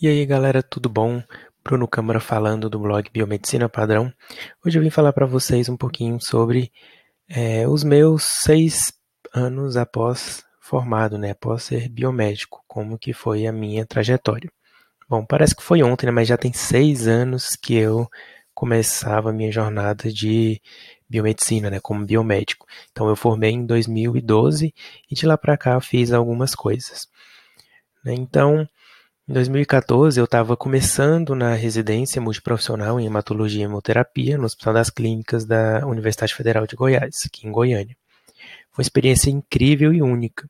E aí galera, tudo bom? Bruno Câmara falando do blog Biomedicina Padrão. Hoje eu vim falar para vocês um pouquinho sobre é, os meus seis anos após formado, né, após ser biomédico, como que foi a minha trajetória. Bom, parece que foi ontem, né, mas já tem seis anos que eu começava a minha jornada de biomedicina, né, como biomédico. Então eu formei em 2012 e de lá para cá fiz algumas coisas. Né. Então em 2014, eu estava começando na residência multiprofissional em hematologia e hemoterapia no Hospital das Clínicas da Universidade Federal de Goiás, aqui em Goiânia. Foi uma experiência incrível e única.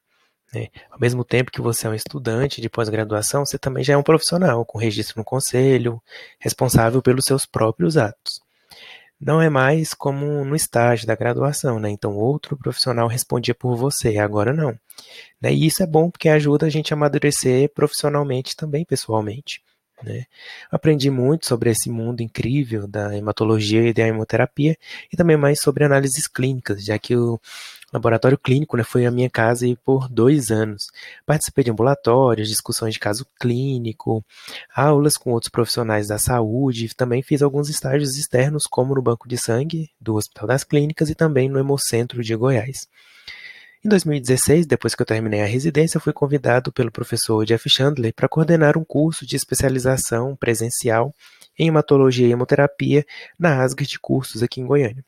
Né? Ao mesmo tempo que você é um estudante de pós-graduação, você também já é um profissional, com registro no conselho, responsável pelos seus próprios atos. Não é mais como no estágio da graduação, né? Então outro profissional respondia por você, agora não. Né? E isso é bom porque ajuda a gente a amadurecer profissionalmente também, pessoalmente. Né? Aprendi muito sobre esse mundo incrível da hematologia e da hemoterapia e também mais sobre análises clínicas, já que o laboratório clínico né, foi a minha casa por dois anos. Participei de ambulatórios, discussões de caso clínico, aulas com outros profissionais da saúde, também fiz alguns estágios externos, como no Banco de Sangue do Hospital das Clínicas e também no Hemocentro de Goiás. Em 2016, depois que eu terminei a residência, fui convidado pelo professor Jeff Chandler para coordenar um curso de especialização presencial em hematologia e hemoterapia na Asgard Cursos aqui em Goiânia.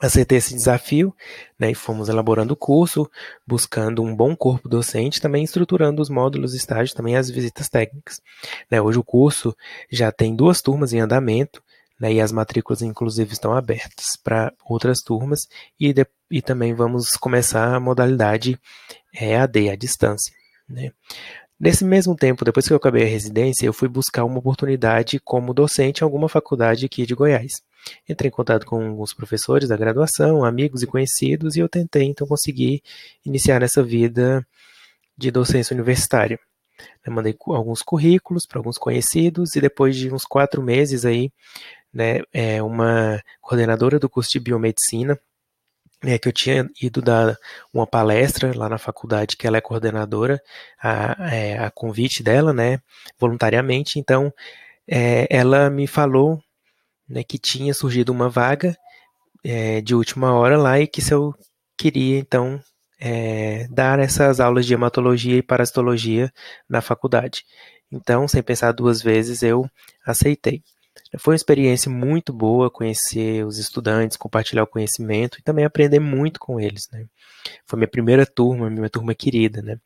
Aceitei esse desafio né, e fomos elaborando o curso, buscando um bom corpo docente, também estruturando os módulos, estágios, também as visitas técnicas. Né, hoje o curso já tem duas turmas em andamento, e as matrículas inclusive estão abertas para outras turmas e, de, e também vamos começar a modalidade EAD, à distância. Né. Nesse mesmo tempo, depois que eu acabei a residência, eu fui buscar uma oportunidade como docente em alguma faculdade aqui de Goiás. Entrei em contato com alguns professores da graduação, amigos e conhecidos, e eu tentei então conseguir iniciar nessa vida de docência universitária. Eu mandei alguns currículos para alguns conhecidos e depois de uns quatro meses aí né, é, uma coordenadora do curso de biomedicina, né, que eu tinha ido dar uma palestra lá na faculdade, que ela é coordenadora, a, é, a convite dela, né, voluntariamente, então é, ela me falou né, que tinha surgido uma vaga é, de última hora lá e que se eu queria, então, é, dar essas aulas de hematologia e parasitologia na faculdade. Então, sem pensar duas vezes, eu aceitei. Foi uma experiência muito boa conhecer os estudantes, compartilhar o conhecimento e também aprender muito com eles, né? Foi minha primeira turma, minha turma querida, né?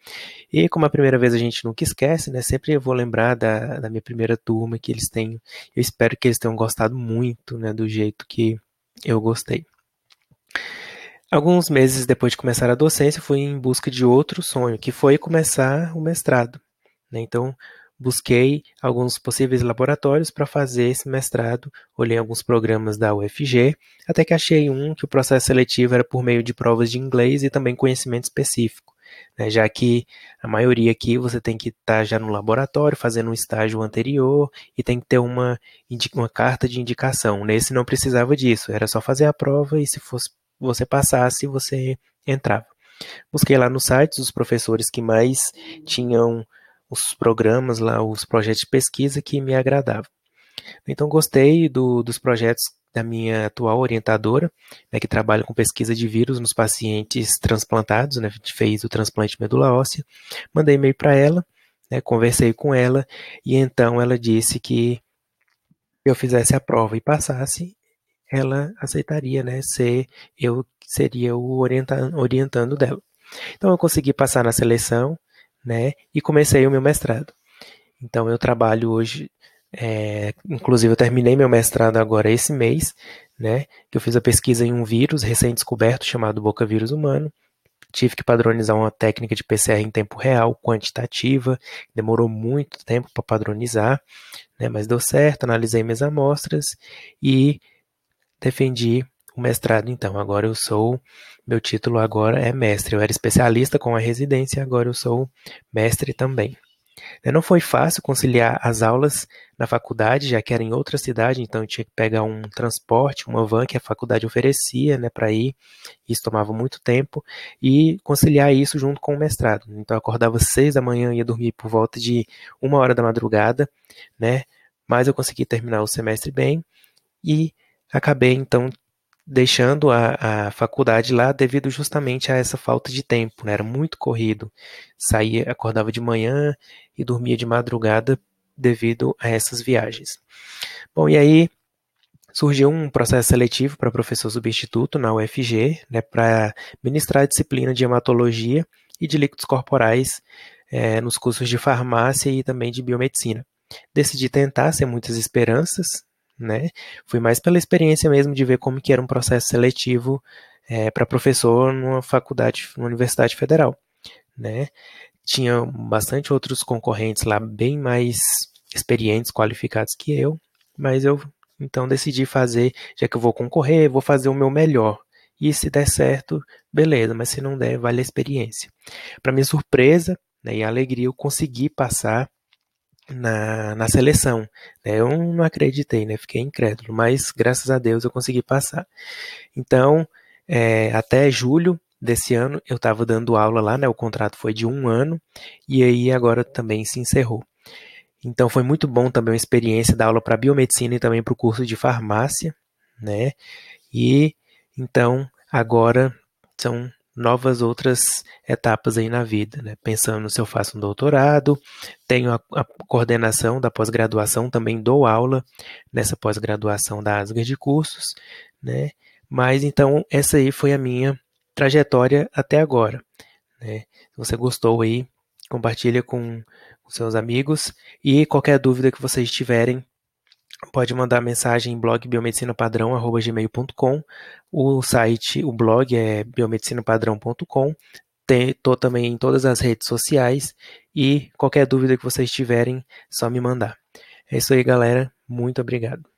E como a primeira vez a gente nunca esquece, né? Sempre eu vou lembrar da, da minha primeira turma que eles têm. Eu espero que eles tenham gostado muito, né? Do jeito que eu gostei. Alguns meses depois de começar a docência, fui em busca de outro sonho, que foi começar o mestrado. Né? Então, busquei alguns possíveis laboratórios para fazer esse mestrado, olhei alguns programas da UFG, até que achei um que o processo seletivo era por meio de provas de inglês e também conhecimento específico, né, já que a maioria aqui você tem que estar tá já no laboratório fazendo um estágio anterior e tem que ter uma, uma carta de indicação. Nesse não precisava disso, era só fazer a prova e se fosse você passasse, você entrava. Busquei lá no site os professores que mais tinham os programas lá, os projetos de pesquisa que me agradavam. Então gostei do, dos projetos da minha atual orientadora, né, que trabalha com pesquisa de vírus nos pacientes transplantados, né, fez o transplante de medula óssea, mandei e-mail para ela, né, conversei com ela e então ela disse que eu fizesse a prova e passasse, ela aceitaria, né, ser eu seria o orienta, orientando dela. Então eu consegui passar na seleção, né? E comecei o meu mestrado. Então eu trabalho hoje, é, inclusive eu terminei meu mestrado agora esse mês, né? Que eu fiz a pesquisa em um vírus recém-descoberto chamado boca vírus humano. Tive que padronizar uma técnica de PCR em tempo real, quantitativa, demorou muito tempo para padronizar, né? Mas deu certo, analisei minhas amostras e defendi o mestrado, então. Agora eu sou, meu título agora é mestre. Eu era especialista com a residência, agora eu sou mestre também. Né, não foi fácil conciliar as aulas na faculdade, já que era em outra cidade, então eu tinha que pegar um transporte, uma van que a faculdade oferecia né, para ir, isso tomava muito tempo, e conciliar isso junto com o mestrado. Então eu acordava às seis da manhã e ia dormir por volta de uma hora da madrugada, né, mas eu consegui terminar o semestre bem e acabei então deixando a, a faculdade lá devido justamente a essa falta de tempo, né? Era muito corrido. Saía, acordava de manhã e dormia de madrugada devido a essas viagens. Bom, e aí surgiu um processo seletivo para professor substituto na UFG, né, para ministrar a disciplina de hematologia e de líquidos corporais é, nos cursos de farmácia e também de biomedicina. Decidi tentar, sem muitas esperanças, né? Fui mais pela experiência mesmo de ver como que era um processo seletivo é, para professor numa faculdade, numa universidade federal, né? Tinha bastante outros concorrentes lá bem mais experientes, qualificados que eu, mas eu então decidi fazer, já que eu vou concorrer, vou fazer o meu melhor. E se der certo, beleza, mas se não der, vale a experiência. Para minha surpresa né, e alegria, eu consegui passar na, na seleção. Né? Eu não acreditei, né? Fiquei incrédulo, mas graças a Deus eu consegui passar. Então, é, até julho desse ano eu estava dando aula lá, né? O contrato foi de um ano e aí agora também se encerrou. Então foi muito bom também a experiência da aula para biomedicina e também para o curso de farmácia, né? E então agora são novas outras etapas aí na vida, né? Pensando se eu faço um doutorado, tenho a, a coordenação da pós-graduação, também dou aula nessa pós-graduação da Asgard de cursos, né? Mas então essa aí foi a minha trajetória até agora, né? Se você gostou aí, compartilha com, com seus amigos e qualquer dúvida que vocês tiverem, pode mandar mensagem em blog biomedicinapadrão.gmail.com. O site, o blog é biomedicinapadrão.com. Estou também em todas as redes sociais e qualquer dúvida que vocês tiverem, só me mandar. É isso aí, galera. Muito obrigado.